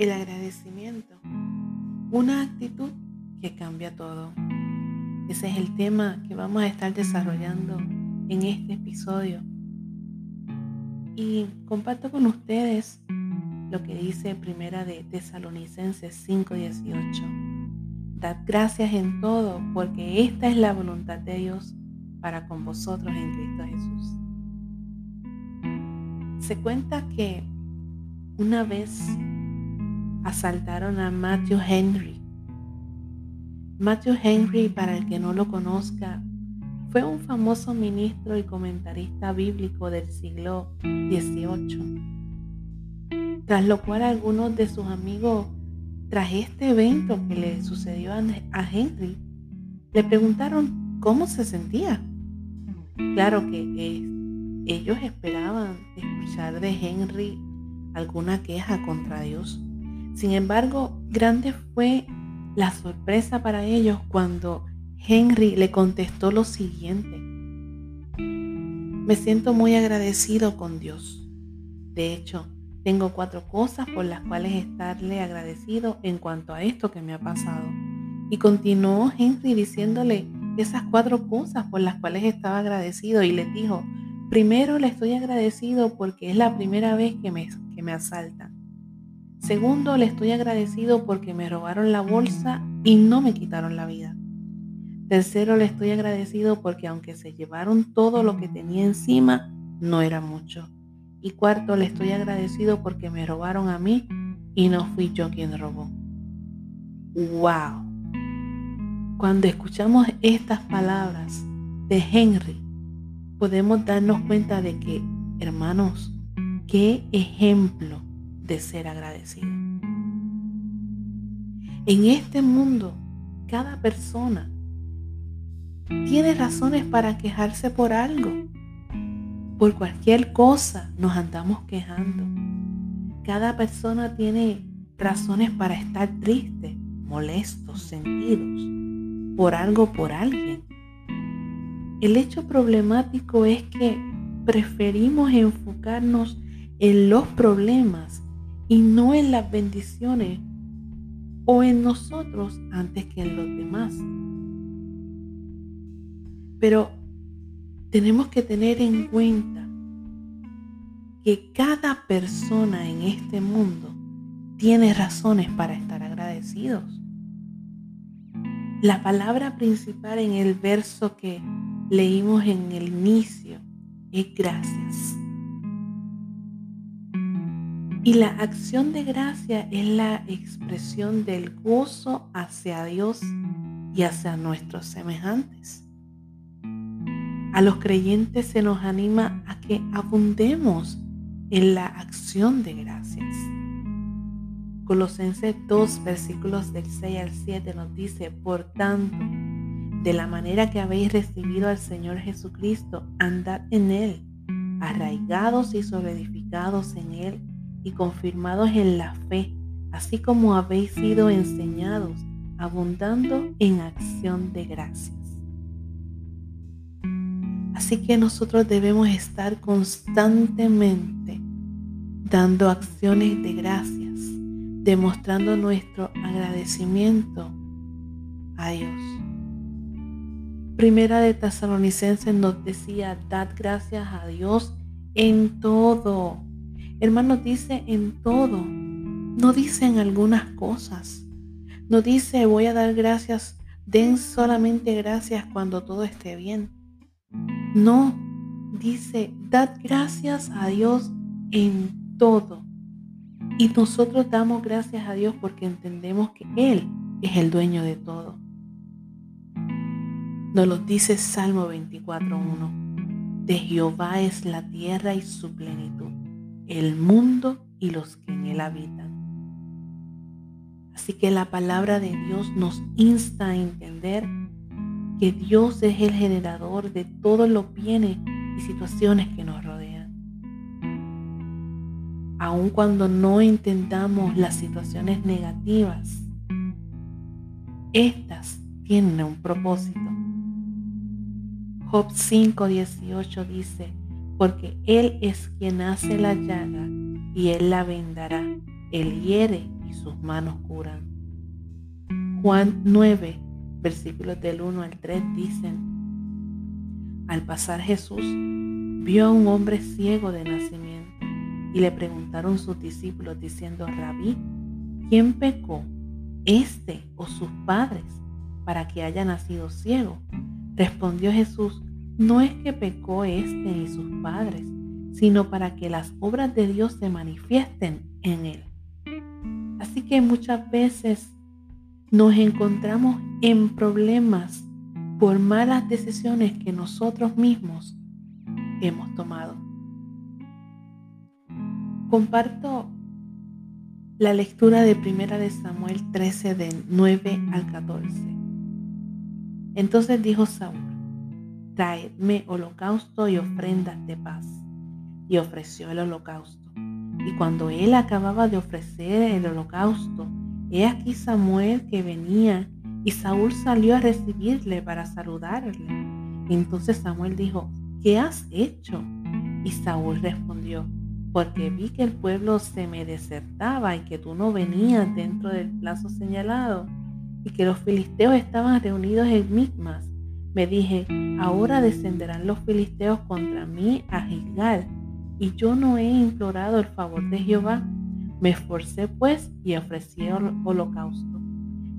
El agradecimiento. Una actitud que cambia todo. Ese es el tema que vamos a estar desarrollando en este episodio. Y comparto con ustedes lo que dice Primera de Tesalonicenses 5:18. Dad gracias en todo, porque esta es la voluntad de Dios para con vosotros en Cristo Jesús. Se cuenta que una vez asaltaron a Matthew Henry. Matthew Henry, para el que no lo conozca, fue un famoso ministro y comentarista bíblico del siglo XVIII, tras lo cual algunos de sus amigos, tras este evento que le sucedió a Henry, le preguntaron cómo se sentía. Claro que ellos esperaban escuchar de Henry alguna queja contra Dios. Sin embargo, grande fue la sorpresa para ellos cuando Henry le contestó lo siguiente. Me siento muy agradecido con Dios. De hecho, tengo cuatro cosas por las cuales estarle agradecido en cuanto a esto que me ha pasado. Y continuó Henry diciéndole esas cuatro cosas por las cuales estaba agradecido y le dijo, primero le estoy agradecido porque es la primera vez que me, que me asaltan. Segundo, le estoy agradecido porque me robaron la bolsa y no me quitaron la vida. Tercero, le estoy agradecido porque aunque se llevaron todo lo que tenía encima, no era mucho. Y cuarto, le estoy agradecido porque me robaron a mí y no fui yo quien robó. ¡Wow! Cuando escuchamos estas palabras de Henry, podemos darnos cuenta de que, hermanos, qué ejemplo de ser agradecido. En este mundo, cada persona tiene razones para quejarse por algo. Por cualquier cosa nos andamos quejando. Cada persona tiene razones para estar triste, molestos, sentidos, por algo, por alguien. El hecho problemático es que preferimos enfocarnos en los problemas y no en las bendiciones o en nosotros antes que en los demás. Pero tenemos que tener en cuenta que cada persona en este mundo tiene razones para estar agradecidos. La palabra principal en el verso que leímos en el inicio es gracias. Y la acción de gracia es la expresión del gozo hacia Dios y hacia nuestros semejantes. A los creyentes se nos anima a que abundemos en la acción de gracias. Colosenses 2, versículos del 6 al 7 nos dice, por tanto, de la manera que habéis recibido al Señor Jesucristo, andad en Él, arraigados y sobreedificados en Él y confirmados en la fe, así como habéis sido enseñados, abundando en acción de gracias. Así que nosotros debemos estar constantemente dando acciones de gracias, demostrando nuestro agradecimiento a Dios. Primera de Tesalonicenses nos decía, dad gracias a Dios en todo. Hermanos, dice en todo. No dice en algunas cosas. No dice voy a dar gracias, den solamente gracias cuando todo esté bien. No, dice, dad gracias a Dios en todo. Y nosotros damos gracias a Dios porque entendemos que Él es el dueño de todo. Nos lo dice Salmo 24.1. De Jehová es la tierra y su plenitud, el mundo y los que en él habitan. Así que la palabra de Dios nos insta a entender que Dios es el generador de todos los bienes y situaciones que nos rodean. Aun cuando no entendamos las situaciones negativas, estas tienen un propósito. Job 5:18 dice, porque Él es quien hace la llaga y Él la vendará, Él hiere y sus manos curan. Juan 9, versículos del 1 al 3 dicen, al pasar Jesús vio a un hombre ciego de nacimiento y le preguntaron sus discípulos diciendo, Rabí, ¿quién pecó, este o sus padres, para que haya nacido ciego? Respondió Jesús, no es que pecó este ni sus padres, sino para que las obras de Dios se manifiesten en él. Así que muchas veces nos encontramos en problemas por malas decisiones que nosotros mismos hemos tomado. Comparto la lectura de Primera de Samuel 13 del 9 al 14. Entonces dijo Saúl, traedme holocausto y ofrendas de paz. Y ofreció el holocausto. Y cuando él acababa de ofrecer el holocausto, he aquí Samuel que venía, y Saúl salió a recibirle para saludarle. Entonces Samuel dijo, ¿qué has hecho? Y Saúl respondió, porque vi que el pueblo se me desertaba y que tú no venías dentro del plazo señalado y que los filisteos estaban reunidos en Micmas. Me dije, ahora descenderán los filisteos contra mí a Gilgal, y yo no he implorado el favor de Jehová. Me esforcé pues y ofrecí el holocausto.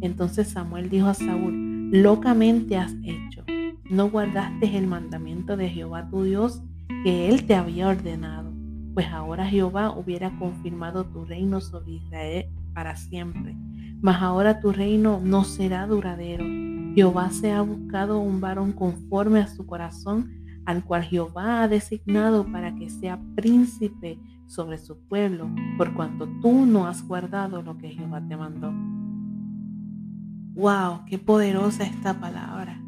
Entonces Samuel dijo a Saúl, locamente has hecho. No guardaste el mandamiento de Jehová tu Dios que él te había ordenado, pues ahora Jehová hubiera confirmado tu reino sobre Israel para siempre mas ahora tu reino no será duradero. Jehová se ha buscado un varón conforme a su corazón, al cual Jehová ha designado para que sea príncipe sobre su pueblo, por cuanto tú no has guardado lo que Jehová te mandó. ¡Wow! ¡Qué poderosa esta palabra!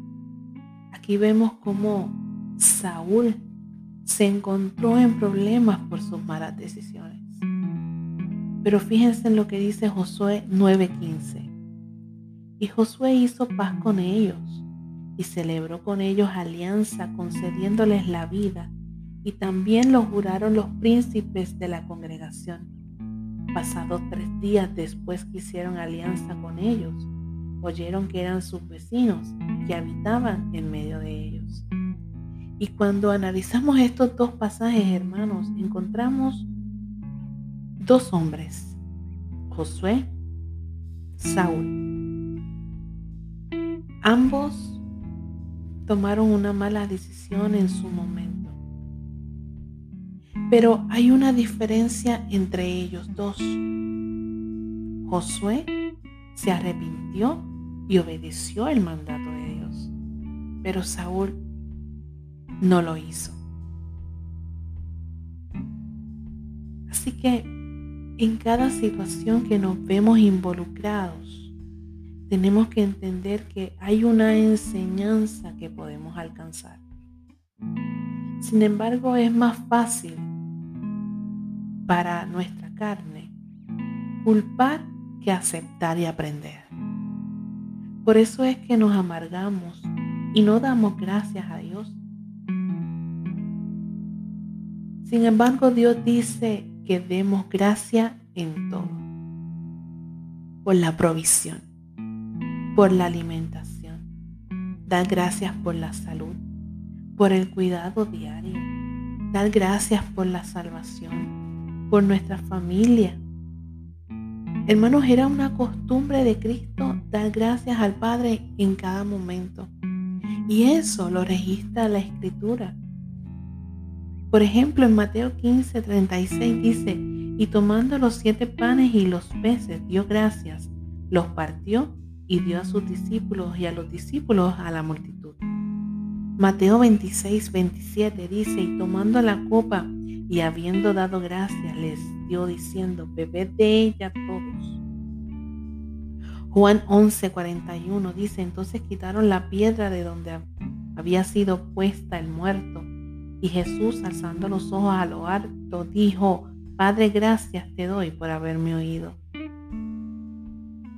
Aquí vemos cómo Saúl se encontró en problemas por sus malas decisiones. Pero fíjense en lo que dice Josué 9:15. Y Josué hizo paz con ellos y celebró con ellos alianza concediéndoles la vida y también lo juraron los príncipes de la congregación. Pasados tres días después que hicieron alianza con ellos, oyeron que eran sus vecinos que habitaban en medio de ellos. Y cuando analizamos estos dos pasajes, hermanos, encontramos dos hombres, Josué, Saúl. Ambos tomaron una mala decisión en su momento. Pero hay una diferencia entre ellos dos. Josué se arrepintió y obedeció el mandato de Dios, pero Saúl no lo hizo. Así que en cada situación que nos vemos involucrados, tenemos que entender que hay una enseñanza que podemos alcanzar. Sin embargo, es más fácil para nuestra carne culpar que aceptar y aprender. Por eso es que nos amargamos y no damos gracias a Dios. Sin embargo, Dios dice que demos gracia en todo. Por la provisión, por la alimentación. Dar gracias por la salud, por el cuidado diario. Dar gracias por la salvación, por nuestra familia. Hermanos, era una costumbre de Cristo dar gracias al Padre en cada momento. Y eso lo registra la Escritura. Por ejemplo, en Mateo 15, 36 dice, y tomando los siete panes y los peces, dio gracias, los partió y dio a sus discípulos y a los discípulos a la multitud. Mateo 26, 27 dice, y tomando la copa y habiendo dado gracias, les dio diciendo, bebed de ella todos. Juan 11, 41 dice, entonces quitaron la piedra de donde había sido puesta el muerto y Jesús, alzando los ojos a lo alto, dijo, Padre, gracias te doy por haberme oído.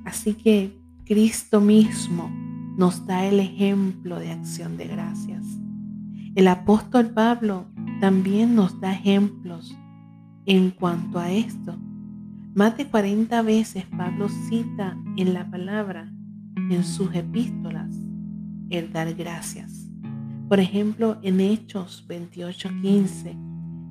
Así que Cristo mismo nos da el ejemplo de acción de gracias. El apóstol Pablo también nos da ejemplos en cuanto a esto. Más de 40 veces Pablo cita en la palabra, en sus epístolas, el dar gracias. Por ejemplo, en Hechos 28:15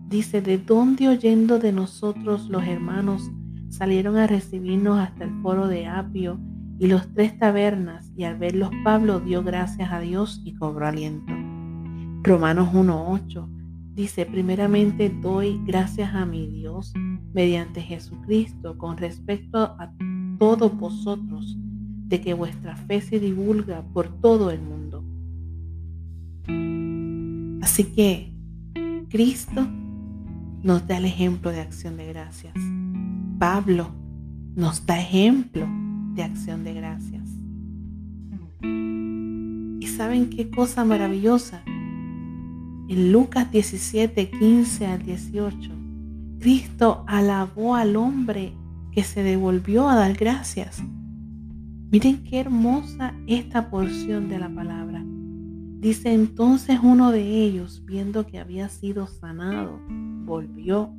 dice, ¿de dónde oyendo de nosotros los hermanos salieron a recibirnos hasta el foro de Apio y los tres tabernas? Y al verlos Pablo dio gracias a Dios y cobró aliento. Romanos 1:8 dice, primeramente doy gracias a mi Dios mediante Jesucristo con respecto a todos vosotros, de que vuestra fe se divulga por todo el mundo. Así que Cristo nos da el ejemplo de acción de gracias. Pablo nos da ejemplo de acción de gracias. ¿Y saben qué cosa maravillosa? En Lucas 17, 15 al 18, Cristo alabó al hombre que se devolvió a dar gracias. Miren qué hermosa esta porción de la palabra. Dice entonces uno de ellos, viendo que había sido sanado, volvió,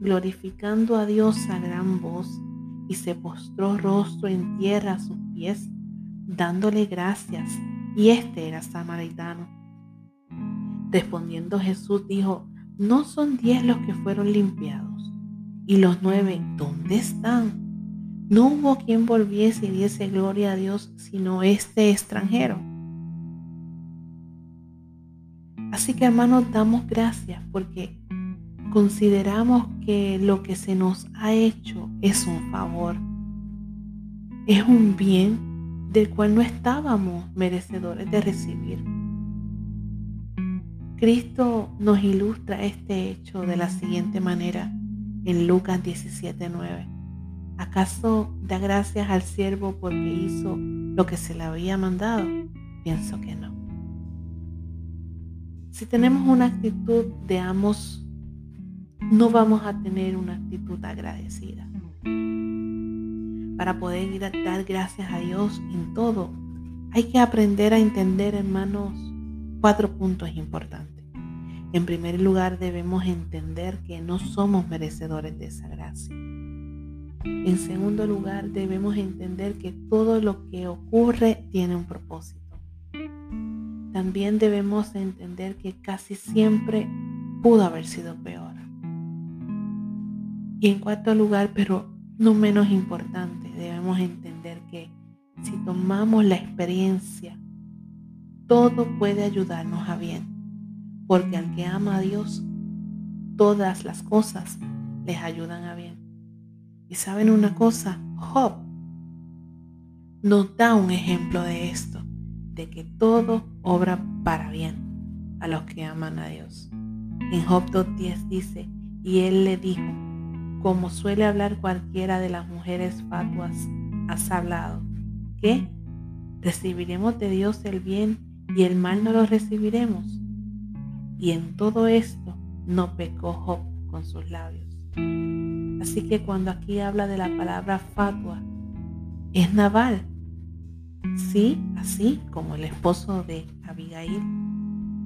glorificando a Dios a gran voz, y se postró rostro en tierra a sus pies, dándole gracias. Y este era samaritano. Respondiendo Jesús dijo, no son diez los que fueron limpiados. Y los nueve, ¿dónde están? No hubo quien volviese y diese gloria a Dios sino este extranjero. Así que hermanos, damos gracias porque consideramos que lo que se nos ha hecho es un favor, es un bien del cual no estábamos merecedores de recibir. Cristo nos ilustra este hecho de la siguiente manera en Lucas 17:9. ¿Acaso da gracias al siervo porque hizo lo que se le había mandado? Pienso que no. Si tenemos una actitud de amos, no vamos a tener una actitud agradecida. Para poder ir a dar gracias a Dios en todo, hay que aprender a entender, hermanos, cuatro puntos importantes. En primer lugar, debemos entender que no somos merecedores de esa gracia. En segundo lugar, debemos entender que todo lo que ocurre tiene un propósito también debemos entender que casi siempre pudo haber sido peor. Y en cuarto lugar, pero no menos importante, debemos entender que si tomamos la experiencia, todo puede ayudarnos a bien, porque al que ama a Dios, todas las cosas les ayudan a bien. Y saben una cosa, Job nos da un ejemplo de esto de que todo obra para bien a los que aman a Dios. En Job 2.10 dice, y él le dijo, como suele hablar cualquiera de las mujeres fatuas, has hablado, ¿qué? ¿Recibiremos de Dios el bien y el mal no lo recibiremos? Y en todo esto no pecó Job con sus labios. Así que cuando aquí habla de la palabra fatua, es naval, Sí, así como el esposo de Abigail.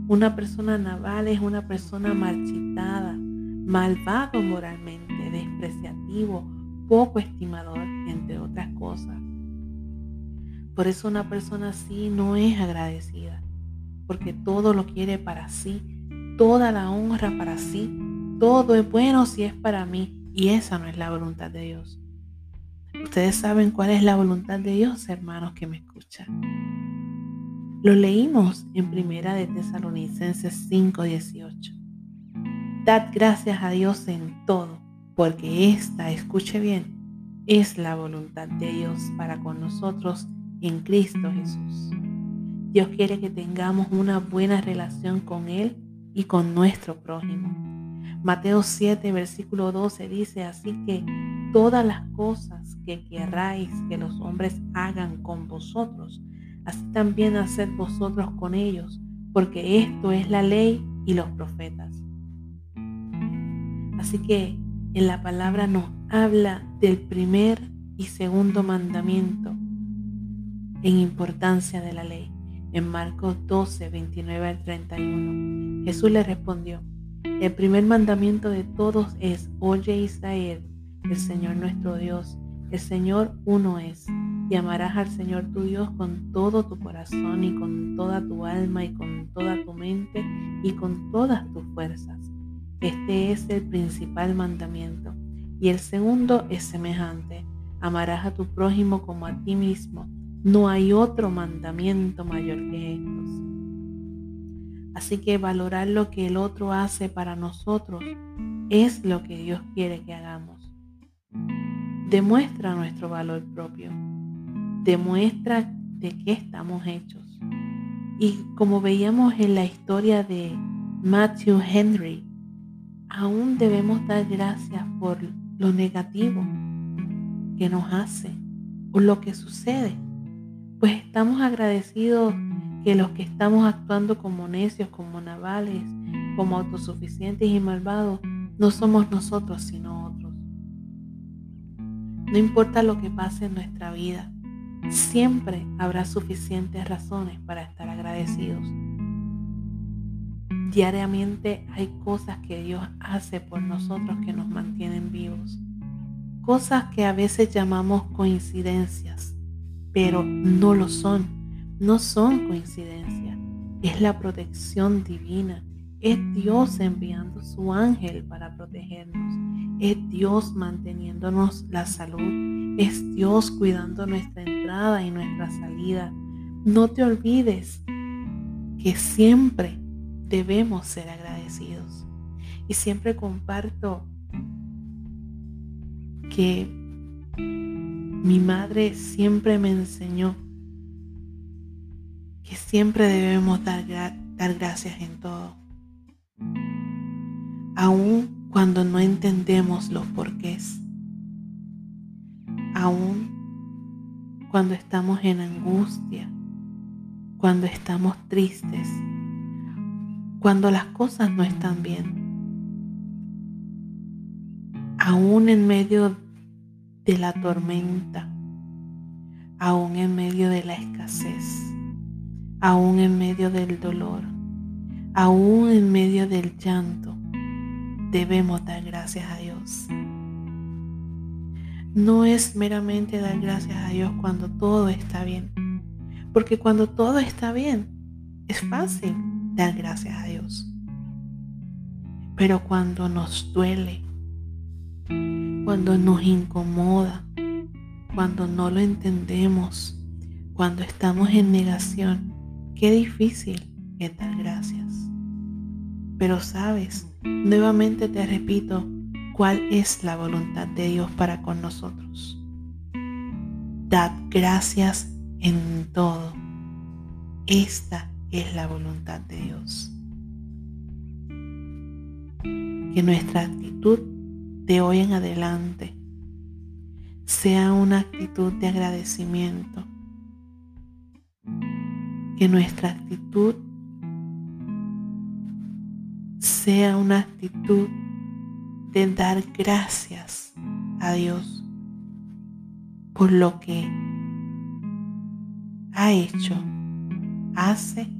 Una persona naval es una persona marchitada, malvado moralmente, despreciativo, poco estimador, entre otras cosas. Por eso una persona así no es agradecida, porque todo lo quiere para sí, toda la honra para sí, todo es bueno si es para mí, y esa no es la voluntad de Dios. Ustedes saben cuál es la voluntad de Dios, hermanos que me escuchan. Lo leímos en Primera de Tesalonicenses 5:18. Dad gracias a Dios en todo, porque esta, escuche bien, es la voluntad de Dios para con nosotros en Cristo Jesús. Dios quiere que tengamos una buena relación con Él y con nuestro prójimo. Mateo 7, versículo 12 dice, así que todas las cosas que querráis que los hombres hagan con vosotros, así también haced vosotros con ellos, porque esto es la ley y los profetas. Así que en la palabra nos habla del primer y segundo mandamiento en importancia de la ley. En Marcos 12, 29 al 31, Jesús le respondió, el primer mandamiento de todos es, oye Israel, el Señor nuestro Dios. El Señor uno es. Y amarás al Señor tu Dios con todo tu corazón y con toda tu alma y con toda tu mente y con todas tus fuerzas. Este es el principal mandamiento. Y el segundo es semejante. Amarás a tu prójimo como a ti mismo. No hay otro mandamiento mayor que estos. Así que valorar lo que el otro hace para nosotros es lo que Dios quiere que hagamos. Demuestra nuestro valor propio. Demuestra de qué estamos hechos. Y como veíamos en la historia de Matthew Henry, aún debemos dar gracias por lo negativo que nos hace o lo que sucede. Pues estamos agradecidos que los que estamos actuando como necios, como navales, como autosuficientes y malvados, no somos nosotros sino otros. No importa lo que pase en nuestra vida, siempre habrá suficientes razones para estar agradecidos. Diariamente hay cosas que Dios hace por nosotros que nos mantienen vivos. Cosas que a veces llamamos coincidencias, pero no lo son. No son coincidencias. Es la protección divina. Es Dios enviando su ángel para protegernos. Es Dios manteniéndonos la salud. Es Dios cuidando nuestra entrada y nuestra salida. No te olvides que siempre debemos ser agradecidos. Y siempre comparto que mi madre siempre me enseñó que siempre debemos dar, dar gracias en todo. Aun cuando no entendemos los porqués. Aun cuando estamos en angustia. Cuando estamos tristes cuando las cosas no están bien. Aún en medio de la tormenta, aún en medio de la escasez, aún en medio del dolor, aún en medio del llanto, debemos dar gracias a Dios. No es meramente dar gracias a Dios cuando todo está bien, porque cuando todo está bien, es fácil dar gracias a Dios. Pero cuando nos duele, cuando nos incomoda, cuando no lo entendemos, cuando estamos en negación, qué difícil es dar gracias. Pero sabes, nuevamente te repito, cuál es la voluntad de Dios para con nosotros. Dad gracias en todo. Esta es la voluntad de Dios. Que nuestra actitud de hoy en adelante sea una actitud de agradecimiento. Que nuestra actitud sea una actitud de dar gracias a Dios por lo que ha hecho, hace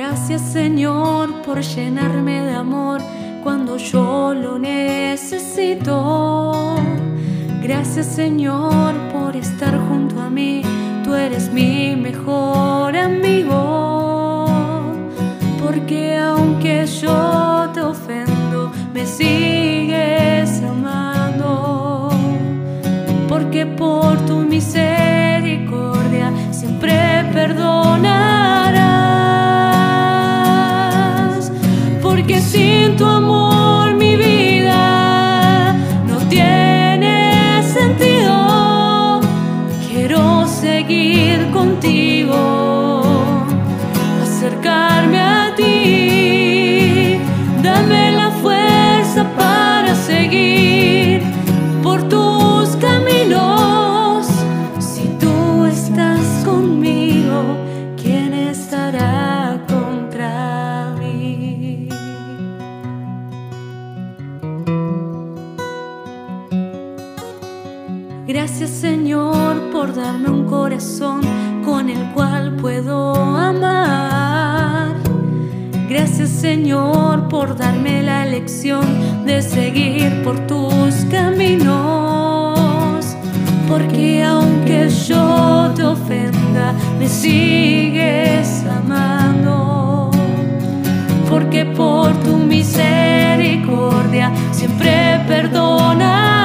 Gracias Señor por llenarme de amor cuando yo lo necesito. Gracias Señor por estar junto a mí, tú eres mi mejor amigo. Porque aunque yo te ofendo, me sigues Gracias Señor por darme un corazón con el cual puedo amar. Gracias Señor por darme la lección de seguir por tus caminos. Porque aunque yo te ofenda, me sigues amando. Porque por tu misericordia siempre perdonarás.